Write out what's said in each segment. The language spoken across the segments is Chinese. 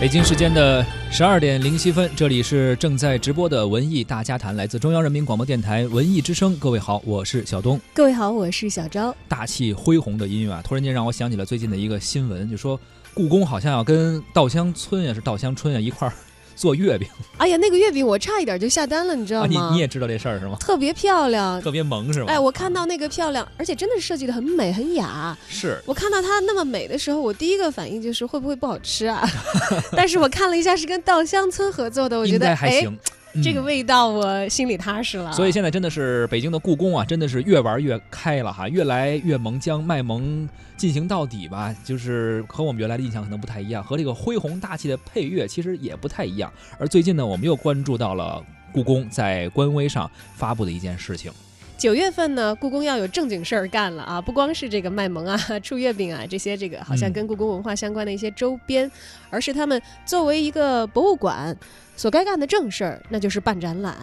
北京时间的十二点零七分，这里是正在直播的文艺大家谈，来自中央人民广播电台文艺之声。各位好，我是小东。各位好，我是小昭。大气恢宏的音乐啊，突然间让我想起了最近的一个新闻，就说故宫好像要跟稻香村也，是稻香村啊一块儿。做月饼，哎呀，那个月饼我差一点就下单了，你知道吗？你你也知道这事儿是吗？特别漂亮，特别萌是吗？哎，我看到那个漂亮，而且真的是设计的很美很雅。是我看到它那么美的时候，我第一个反应就是会不会不好吃啊？但是我看了一下是跟稻香村合作的，我觉得还行。这个味道我心里踏实了。所以现在真的是北京的故宫啊，真的是越玩越开了哈，越来越萌，将卖萌进行到底吧。就是和我们原来的印象可能不太一样，和这个恢宏大气的配乐其实也不太一样。而最近呢，我们又关注到了故宫在官微上发布的一件事情。九月份呢，故宫要有正经事儿干了啊！不光是这个卖萌啊、出月饼啊这些，这个好像跟故宫文化相关的一些周边，而是他们作为一个博物馆。所该干的正事儿，那就是办展览。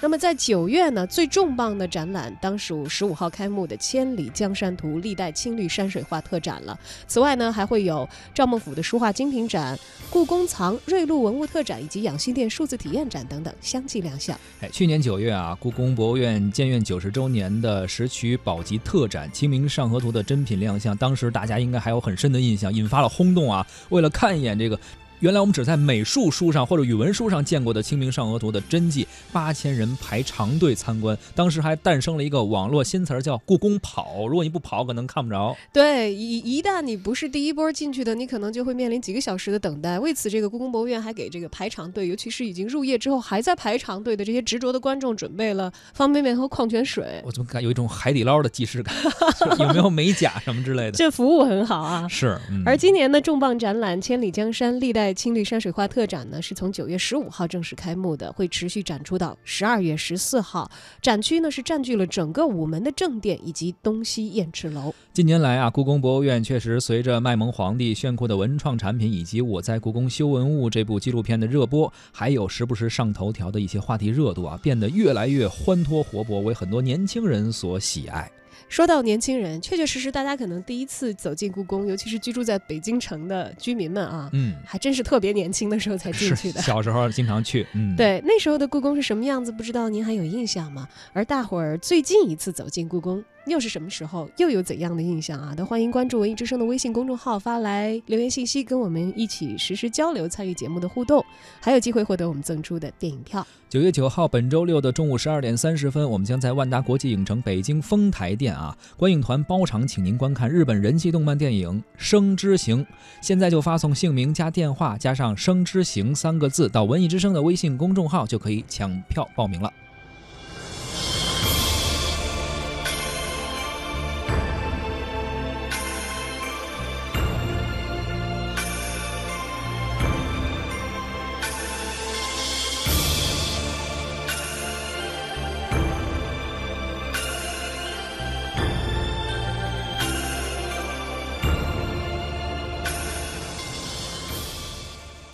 那么在九月呢，最重磅的展览当属十五号开幕的《千里江山图》历代青绿山水画特展了。此外呢，还会有赵孟俯的书画精品展、故宫藏瑞鹿文物特展以及养心殿数字体验展等等相继亮相。哎，去年九月啊，故宫博物院建院九十周年的石渠宝笈特展《清明上河图》的珍品亮相，当时大家应该还有很深的印象，引发了轰动啊！为了看一眼这个。原来我们只在美术书上或者语文书上见过的《清明上河图》的真迹，八千人排长队参观。当时还诞生了一个网络新词儿，叫“故宫跑”。如果你不跑，可能看不着。对，一一旦你不是第一波进去的，你可能就会面临几个小时的等待。为此，这个故宫博物院还给这个排长队，尤其是已经入夜之后还在排长队的这些执着的观众，准备了方便面和矿泉水。我怎么感有一种海底捞的既视感？有没有美甲什么之类的？这服务很好啊。是。而今年的重磅展览《千里江山历代》。青绿山水画特展呢，是从九月十五号正式开幕的，会持续展出到十二月十四号。展区呢是占据了整个午门的正殿以及东西燕翅楼。近年来啊，故宫博物院确实随着卖萌皇帝、炫酷的文创产品，以及我在故宫修文物这部纪录片的热播，还有时不时上头条的一些话题热度啊，变得越来越欢脱活泼，为很多年轻人所喜爱。说到年轻人，确确实实，大家可能第一次走进故宫，尤其是居住在北京城的居民们啊，嗯，还真是特别年轻的时候才进去的。小时候经常去，嗯，对，那时候的故宫是什么样子？不知道您还有印象吗？而大伙儿最近一次走进故宫。又是什么时候？又有怎样的印象啊？都欢迎关注文艺之声的微信公众号，发来留言信息，跟我们一起实时交流，参与节目的互动，还有机会获得我们赠出的电影票。九月九号，本周六的中午十二点三十分，我们将在万达国际影城北京丰台店啊，啊观影团包场，请您观看日本人气动漫电影《生之行》。现在就发送姓名加电话加上“生之行”三个字到文艺之声的微信公众号，就可以抢票报名了。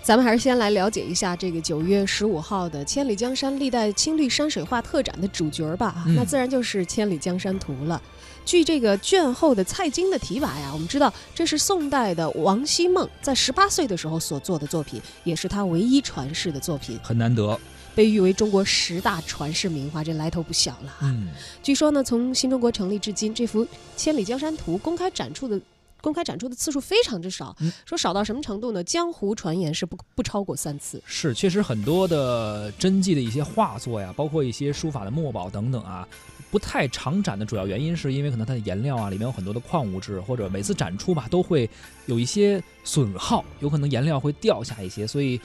咱们还是先来了解一下这个九月十五号的《千里江山历代青绿山水画特展》的主角吧。那自然就是《千里江山图》了。据这个卷后的蔡京的提拔呀，我们知道这是宋代的王希孟在十八岁的时候所做的作品，也是他唯一传世的作品，很难得，被誉为中国十大传世名画，这来头不小了啊。据说呢，从新中国成立至今，这幅《千里江山图》公开展出的。公开展出的次数非常之少，说少到什么程度呢？江湖传言是不不超过三次。是，确实很多的真迹的一些画作呀，包括一些书法的墨宝等等啊，不太常展的主要原因是因为可能它的颜料啊里面有很多的矿物质，或者每次展出吧都会有一些损耗，有可能颜料会掉下一些，所以。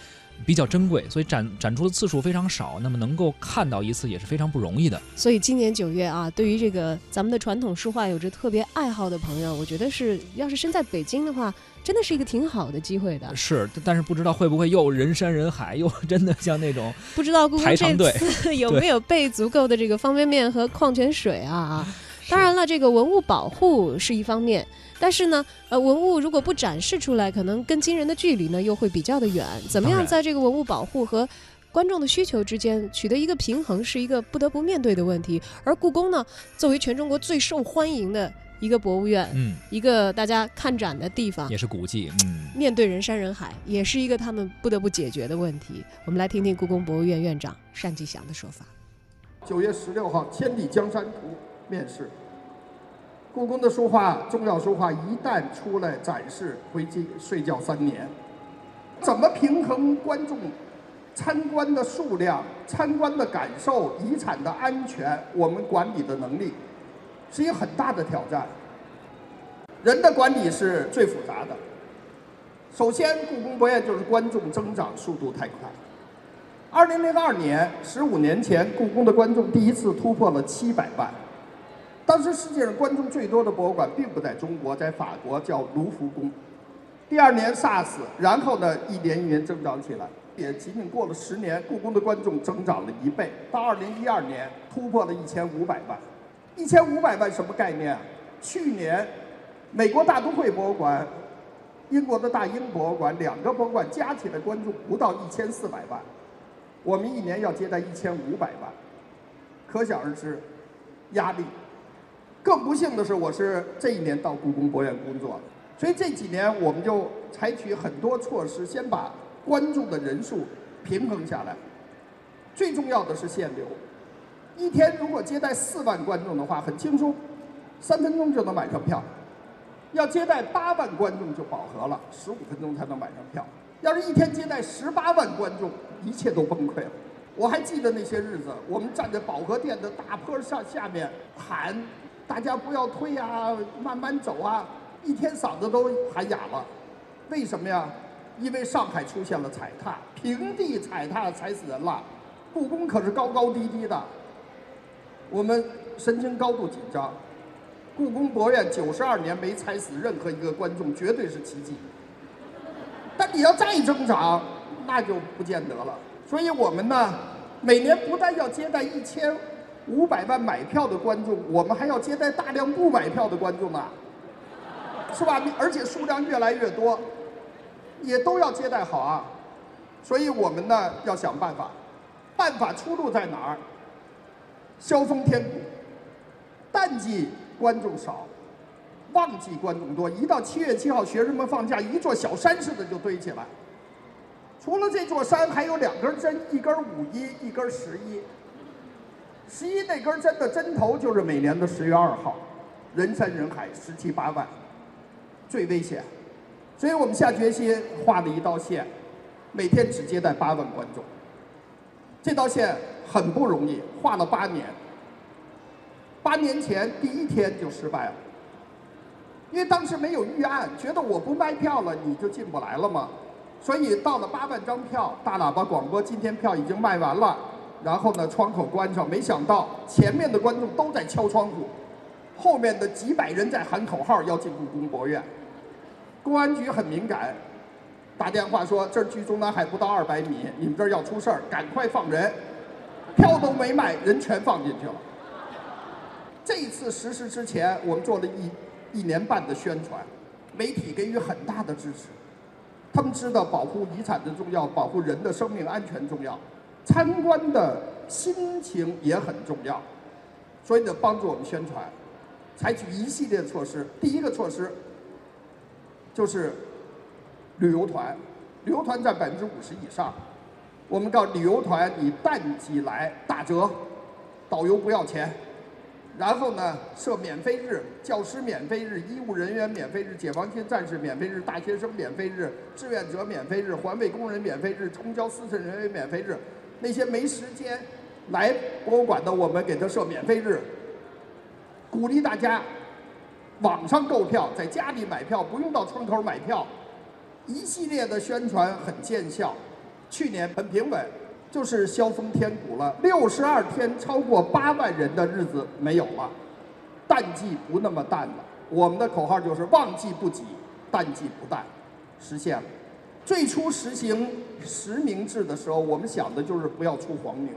比较珍贵，所以展展出的次数非常少。那么能够看到一次也是非常不容易的。所以今年九月啊，对于这个咱们的传统书画有着特别爱好的朋友，我觉得是要是身在北京的话，真的是一个挺好的机会的。是，但是不知道会不会又人山人海，又真的像那种不知道故宫这次有没有备足够的这个方便面和矿泉水啊？当然了，这个文物保护是一方面，但是呢，呃，文物如果不展示出来，可能跟今人的距离呢又会比较的远。怎么样在这个文物保护和观众的需求之间取得一个平衡，是一个不得不面对的问题。而故宫呢，作为全中国最受欢迎的。一个博物院，嗯，一个大家看展的地方也，是古迹，嗯，面对人山人海，也是一个他们不得不解决的问题。我们来听听故宫博物院院长单霁翔的说法。九月十六号，《千里江山图》面世。故宫的书画，重要书画一旦出来展示，回去睡觉三年。怎么平衡观众参观的数量、参观的感受、遗产的安全，我们管理的能力，是一个很大的挑战。人的管理是最复杂的。首先，故宫博物院就是观众增长速度太快。二零零二年，十五年前，故宫的观众第一次突破了七百万。当时世界上观众最多的博物馆并不在中国，在法国叫卢浮宫。第二年 SARS，然后呢一年一年增长起来，也仅仅过了十年，故宫的观众增长了一倍，到二零一二年突破了一千五百万。一千五百万什么概念啊？去年，美国大都会博物馆、英国的大英博物馆两个博物馆加起来观众不到一千四百万，我们一年要接待一千五百万，可想而知，压力。更不幸的是，我是这一年到故宫博物院工作，所以这几年我们就采取很多措施，先把观众的人数平衡下来。最重要的是限流，一天如果接待四万观众的话，很轻松，三分钟就能买上票；要接待八万观众就饱和了，十五分钟才能买上票。要是一天接待十八万观众，一切都崩溃了。我还记得那些日子，我们站在保和殿的大坡上下面喊。大家不要退啊，慢慢走啊！一天嗓子都喊哑了，为什么呀？因为上海出现了踩踏，平地踩踏踩死人了。故宫可是高高低低的，我们神经高度紧张。故宫博物院九十二年没踩死任何一个观众，绝对是奇迹。但你要再增长，那就不见得了。所以我们呢，每年不但要接待一千。五百万买票的观众，我们还要接待大量不买票的观众呢，是吧？而且数量越来越多，也都要接待好啊。所以我们呢要想办法，办法出路在哪儿？萧峰天谷，淡季观众少，旺季观众多。一到七月七号，学生们放假，一座小山似的就堆起来。除了这座山，还有两根针，一根五一，一根十一。十一那根针的针头就是每年的十月二号，人山人海，十七八万，最危险。所以我们下决心画了一道线，每天只接待八万观众。这道线很不容易，画了八年。八年前第一天就失败了，因为当时没有预案，觉得我不卖票了你就进不来了嘛。所以到了八万张票，大喇叭广播今天票已经卖完了。然后呢，窗口关上，没想到前面的观众都在敲窗户，后面的几百人在喊口号要进故宫博物院。公安局很敏感，打电话说这儿距中南海不到二百米，你们这儿要出事儿，赶快放人。票都没卖，人全放进去了。这次实施之前，我们做了一一年半的宣传，媒体给予很大的支持，他们知道保护遗产的重要，保护人的生命安全重要。参观的心情也很重要，所以得，帮助我们宣传，采取一系列措施。第一个措施就是旅游团，旅游团占百分之五十以上。我们告旅游团，你淡季来打折，导游不要钱。然后呢，设免费日，教师免费日，医务人员免费日，解放军战士免费日，大学生免费日，志愿者免费日，环卫工人免费日，公交司乘人员免费日。那些没时间来博物馆的，我们给他设免费日，鼓励大家网上购票，在家里买票，不用到窗口买票，一系列的宣传很见效。去年很平稳，就是萧峰天谷了，六十二天超过八万人的日子没有了，淡季不那么淡了。我们的口号就是旺季不挤，淡季不淡，实现了。最初实行实名制的时候，我们想的就是不要出黄牛，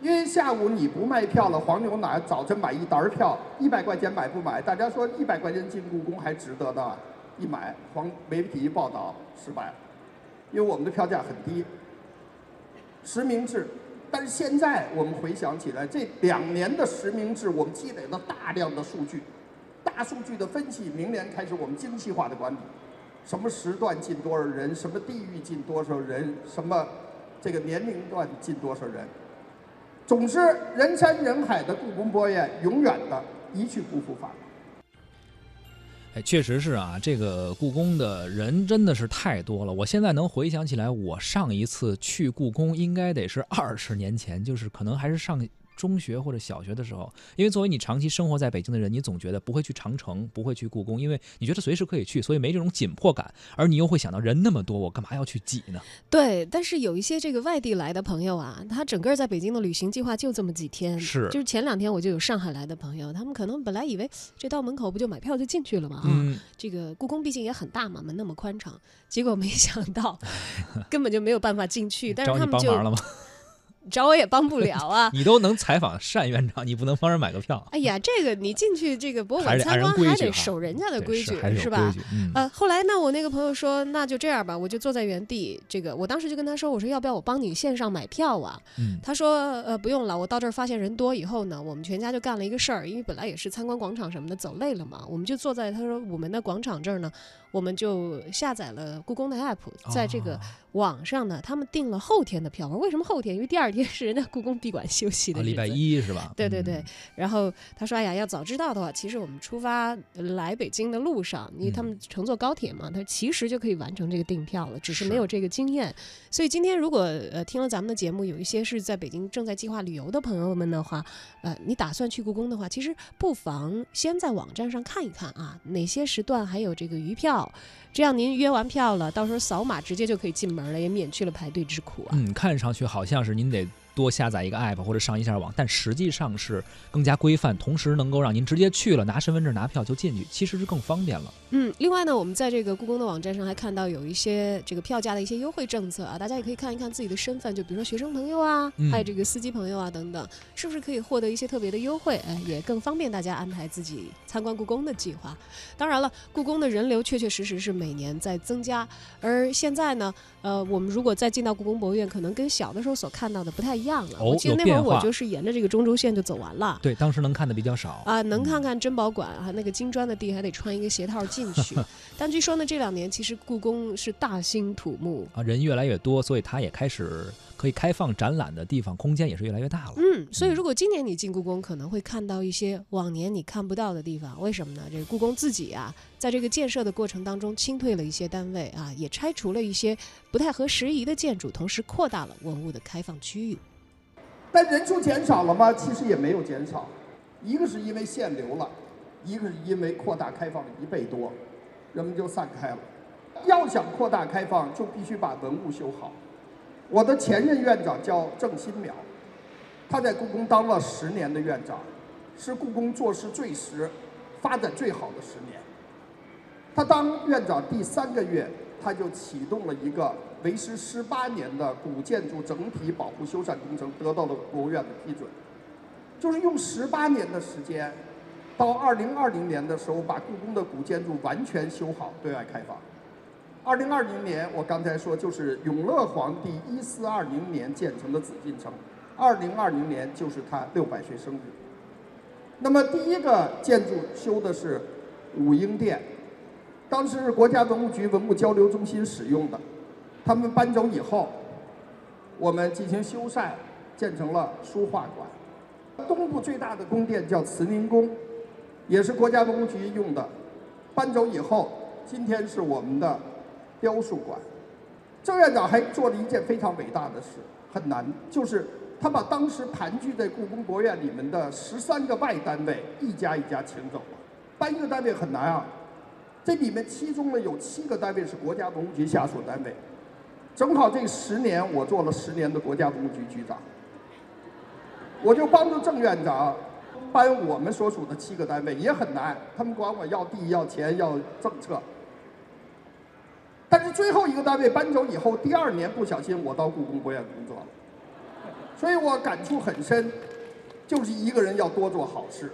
因为下午你不卖票了，黄牛哪早晨买一沓票，一百块钱买不买？大家说一百块钱进故宫还值得呢，一买黄媒体一报道失败了，因为我们的票价很低。实名制，但是现在我们回想起来，这两年的实名制，我们积累了大量的数据，大数据的分析，明年开始我们精细化的管理，什么时段进多少人，什么地域进多少人，什么这个年龄段进多少人。总之，人山人海的故宫博物院永远的一去不复返。哎，确实是啊，这个故宫的人真的是太多了。我现在能回想起来，我上一次去故宫应该得是二十年前，就是可能还是上。中学或者小学的时候，因为作为你长期生活在北京的人，你总觉得不会去长城，不会去故宫，因为你觉得随时可以去，所以没这种紧迫感。而你又会想到人那么多，我干嘛要去挤呢？对，但是有一些这个外地来的朋友啊，他整个在北京的旅行计划就这么几天。是，就是前两天我就有上海来的朋友，他们可能本来以为这到门口不就买票就进去了嘛？嗯，这个故宫毕竟也很大嘛，门那么宽敞，结果没想到 根本就没有办法进去。但是他们就。找我也帮不了啊！你都能采访单院长，你不能帮人买个票？哎呀，这个你进去这个博物馆参观还得守人家的规矩，是吧？呃，后来呢，我那个朋友说，那就这样吧，我就坐在原地。这个我当时就跟他说，我说要不要我帮你线上买票啊？他说呃不用了，我到这儿发现人多以后呢，我们全家就干了一个事儿，因为本来也是参观广场什么的，走累了嘛，我们就坐在他说我们的广场这儿呢。我们就下载了故宫的 app，在这个网上呢，他们订了后天的票。为什么后天？因为第二天是人家故宫闭馆休息的礼拜一是吧？对对对。然后他说：“哎呀，要早知道的话，其实我们出发来北京的路上，因为他们乘坐高铁嘛，他其实就可以完成这个订票了，只是没有这个经验。所以今天如果呃听了咱们的节目，有一些是在北京正在计划旅游的朋友们的话，呃，你打算去故宫的话，其实不妨先在网站上看一看啊，哪些时段还有这个余票。”这样您约完票了，到时候扫码直接就可以进门也免去了排队之苦啊。嗯，看上去好像是您得。多下载一个 app 或者上一下网，但实际上是更加规范，同时能够让您直接去了拿身份证拿票就进去，其实是更方便了。嗯，另外呢，我们在这个故宫的网站上还看到有一些这个票价的一些优惠政策啊，大家也可以看一看自己的身份，就比如说学生朋友啊，还有这个司机朋友啊等等，是不是可以获得一些特别的优惠？哎，也更方便大家安排自己参观故宫的计划。当然了，故宫的人流确确实实是每年在增加，而现在呢，呃，我们如果再进到故宫博物院，可能跟小的时候所看到的不太一样了。我记得那会儿我就是沿着这个中轴线就走完了。对，当时能看的比较少啊，能看看珍宝馆啊，那个金砖的地还得穿一个鞋套进去。但据说呢，这两年其实故宫是大兴土木啊，人越来越多，所以它也开始。可以开放展览的地方，空间也是越来越大了。嗯，所以如果今年你进故宫，可能会看到一些往年你看不到的地方。为什么呢？这个故宫自己啊，在这个建设的过程当中，清退了一些单位啊，也拆除了一些不太合时宜的建筑，同时扩大了文物的开放区域。但人数减少了吗？其实也没有减少，一个是因为限流了，一个是因为扩大开放了一倍多，人们就散开了。要想扩大开放，就必须把文物修好。我的前任院长叫郑新淼，他在故宫当了十年的院长，是故宫做事最实、发展最好的十年。他当院长第三个月，他就启动了一个为时十八年的古建筑整体保护修缮工程，得到了国务院的批准。就是用十八年的时间，到二零二零年的时候，把故宫的古建筑完全修好，对外开放。二零二零年，我刚才说就是永乐皇帝一四二零年建成的紫禁城，二零二零年就是他六百岁生日。那么第一个建筑修的是武英殿，当时是国家文物局文物交流中心使用的，他们搬走以后，我们进行修缮，建成了书画馆。东部最大的宫殿叫慈宁宫，也是国家文物局用的，搬走以后，今天是我们的。雕塑馆，郑院长还做了一件非常伟大的事，很难，就是他把当时盘踞在故宫博物院里面的十三个外单位一家一家请走了。搬一个单位很难啊，这里面其中呢有七个单位是国家文物局下属单位，正好这十年我做了十年的国家文物局局长，我就帮助郑院长搬我们所属的七个单位也很难，他们管我要地要钱要政策。但是最后一个单位搬走以后，第二年不小心我到故宫博物院工作了，所以我感触很深，就是一个人要多做好事，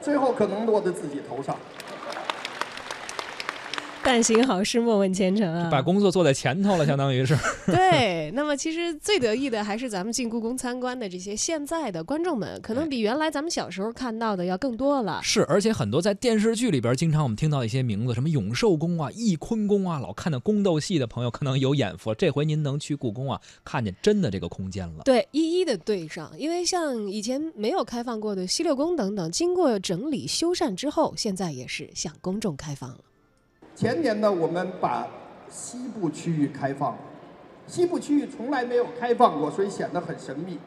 最后可能落在自己头上。但行好事，莫问前程啊！把工作做在前头了，相当于是。对，那么其实最得意的还是咱们进故宫参观的这些现在的观众们，可能比原来咱们小时候看到的要更多了。是，而且很多在电视剧里边，经常我们听到一些名字，什么永寿宫啊、翊坤宫啊，老看的宫斗戏的朋友可能有眼福。这回您能去故宫啊，看见真的这个空间了。对，一一的对上，因为像以前没有开放过的西六宫等等，经过整理修缮之后，现在也是向公众开放了。前年呢，我们把西部区域开放，西部区域从来没有开放过，所以显得很神秘。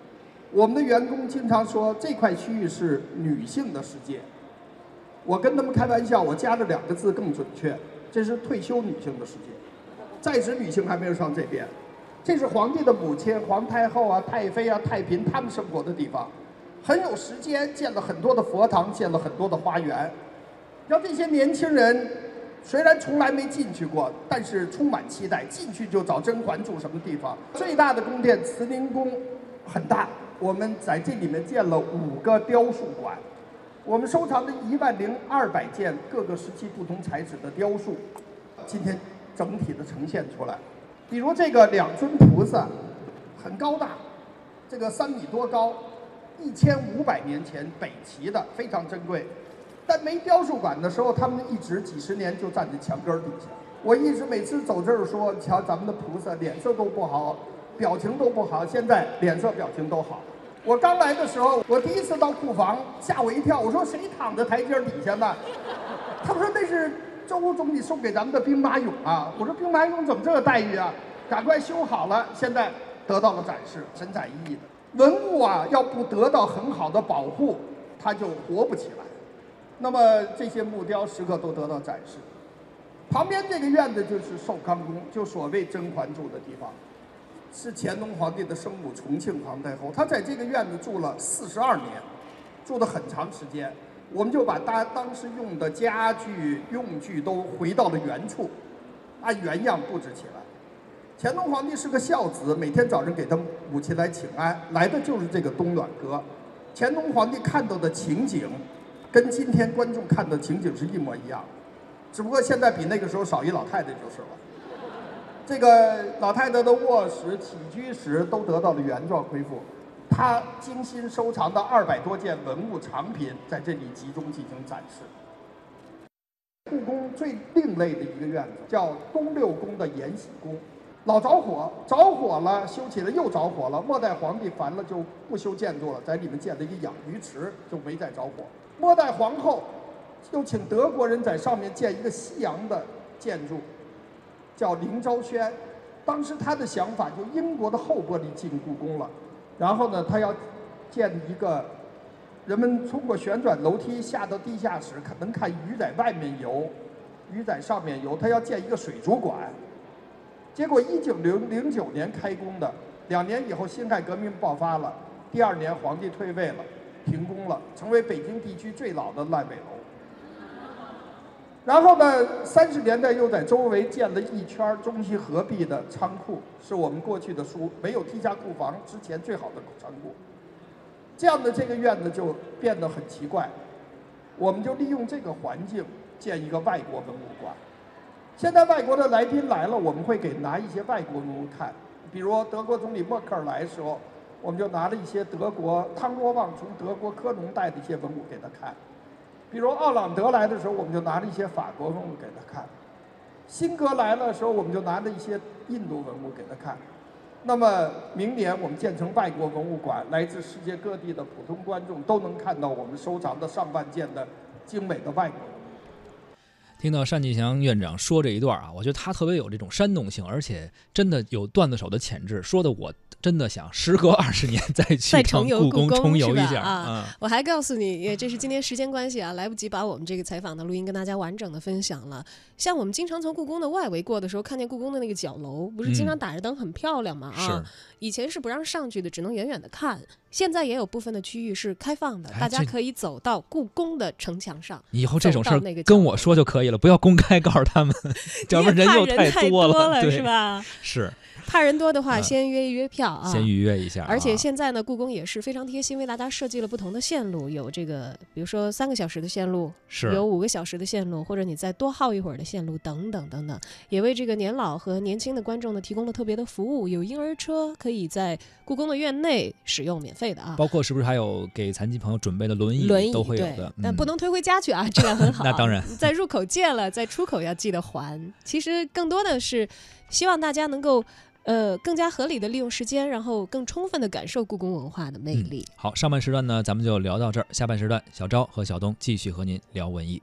我们的员工经常说这块区域是女性的世界，我跟他们开玩笑，我加了两个字更准确，这是退休女性的世界，在职女性还没有上这边。这是皇帝的母亲，皇太后啊、太妃啊、太嫔他们生活的地方，很有时间，建了很多的佛堂，建了很多的花园，让这些年轻人。虽然从来没进去过，但是充满期待。进去就找甄嬛住什么地方？最大的宫殿慈宁宫很大，我们在这里面建了五个雕塑馆。我们收藏的一万零二百件各个时期不同材质的雕塑，今天整体的呈现出来。比如这个两尊菩萨，很高大，这个三米多高，一千五百年前北齐的，非常珍贵。但没雕塑馆的时候，他们一直几十年就站在墙根底下。我一直每次走这儿说，瞧咱们的菩萨脸色都不好，表情都不好。现在脸色表情都好。我刚来的时候，我第一次到库房，吓我一跳。我说谁躺在台阶底下呢？他们说那是周总理送给咱们的兵马俑啊。我说兵马俑怎么这个待遇啊？赶快修好了，现在得到了展示，神采奕奕的文物啊，要不得到很好的保护，它就活不起来。那么这些木雕时刻都得到展示。旁边这个院子就是寿康宫，就所谓甄嬛住的地方，是乾隆皇帝的生母重庆皇太后，她在这个院子住了四十二年，住的很长时间。我们就把当当时用的家具用具都回到了原处，按原样布置起来。乾隆皇帝是个孝子，每天早上给他母亲来请安，来的就是这个东暖阁。乾隆皇帝看到的情景。跟今天观众看的情景是一模一样，只不过现在比那个时候少一老太太就是了。这个老太太的卧室、起居室都得到了原状恢复，她精心收藏的二百多件文物藏品在这里集中进行展示。故宫最另类的一个院子叫东六宫的延禧宫，老着火，着火了，修起来又着火了。末代皇帝烦了就不修建筑了，在里面建了一个养鱼池，就没再着火。末代皇后又请德国人在上面建一个西洋的建筑，叫凌昭轩。当时他的想法就英国的后玻璃进故宫了，然后呢，他要建一个人们通过旋转楼梯下到地下室，可能看鱼在外面游，鱼在上面游。他要建一个水族馆。结果一九零零九年开工的，两年以后辛亥革命爆发了，第二年皇帝退位了。停工了，成为北京地区最老的烂尾楼。然后呢，三十年代又在周围建了一圈中西合璧的仓库，是我们过去的书没有地下库房之前最好的仓库。这样的这个院子就变得很奇怪，我们就利用这个环境建一个外国文物馆。现在外国的来宾来了，我们会给拿一些外国文物看，比如德国总理默克尔来的时候。我们就拿了一些德国汤若望从德国科隆带的一些文物给他看，比如奥朗德来的时候，我们就拿了一些法国文物给他看；辛格来的时候，我们就拿了一些印度文物给他看。那么明年我们建成外国文物馆，来自世界各地的普通观众都能看到我们收藏的上万件的精美的外国文物。听到单霁翔院长说这一段啊，我觉得他特别有这种煽动性，而且真的有段子手的潜质，说的我。真的想时隔二十年 再去趟故宫重游一下啊！我还告诉你，也这是今天时间关系啊，来不及把我们这个采访的录音跟大家完整的分享了。像我们经常从故宫的外围过的时候，看见故宫的那个角楼，不是经常打着灯，很漂亮吗？啊，以前是不让上去的，只能远远的看。现在也有部分的区域是开放的，大家可以走到故宫的城墙上。以后这种事儿跟我说就可以了。不要公开告诉他们，要不然人又太多了，对，是吧？是。怕人多的话，先约一约票啊，先预约一下。而且现在呢，故宫也是非常贴心，为大家设计了不同的线路，有这个，比如说三个小时的线路，是有五个小时的线路，或者你再多耗一会儿的线路，等等等等，也为这个年老和年轻的观众呢提供了特别的服务，有婴儿车可以在故宫的院内使用，免费的啊。包括是不是还有给残疾朋友准备的轮椅？轮椅都会有的，但不能推回家去啊，质量很好。那当然，在入口借了，在出口要记得还。其实更多的是希望大家能够。呃，更加合理的利用时间，然后更充分的感受故宫文化的魅力。好，上半时段呢，咱们就聊到这儿。下半时段，小昭和小东继续和您聊文艺。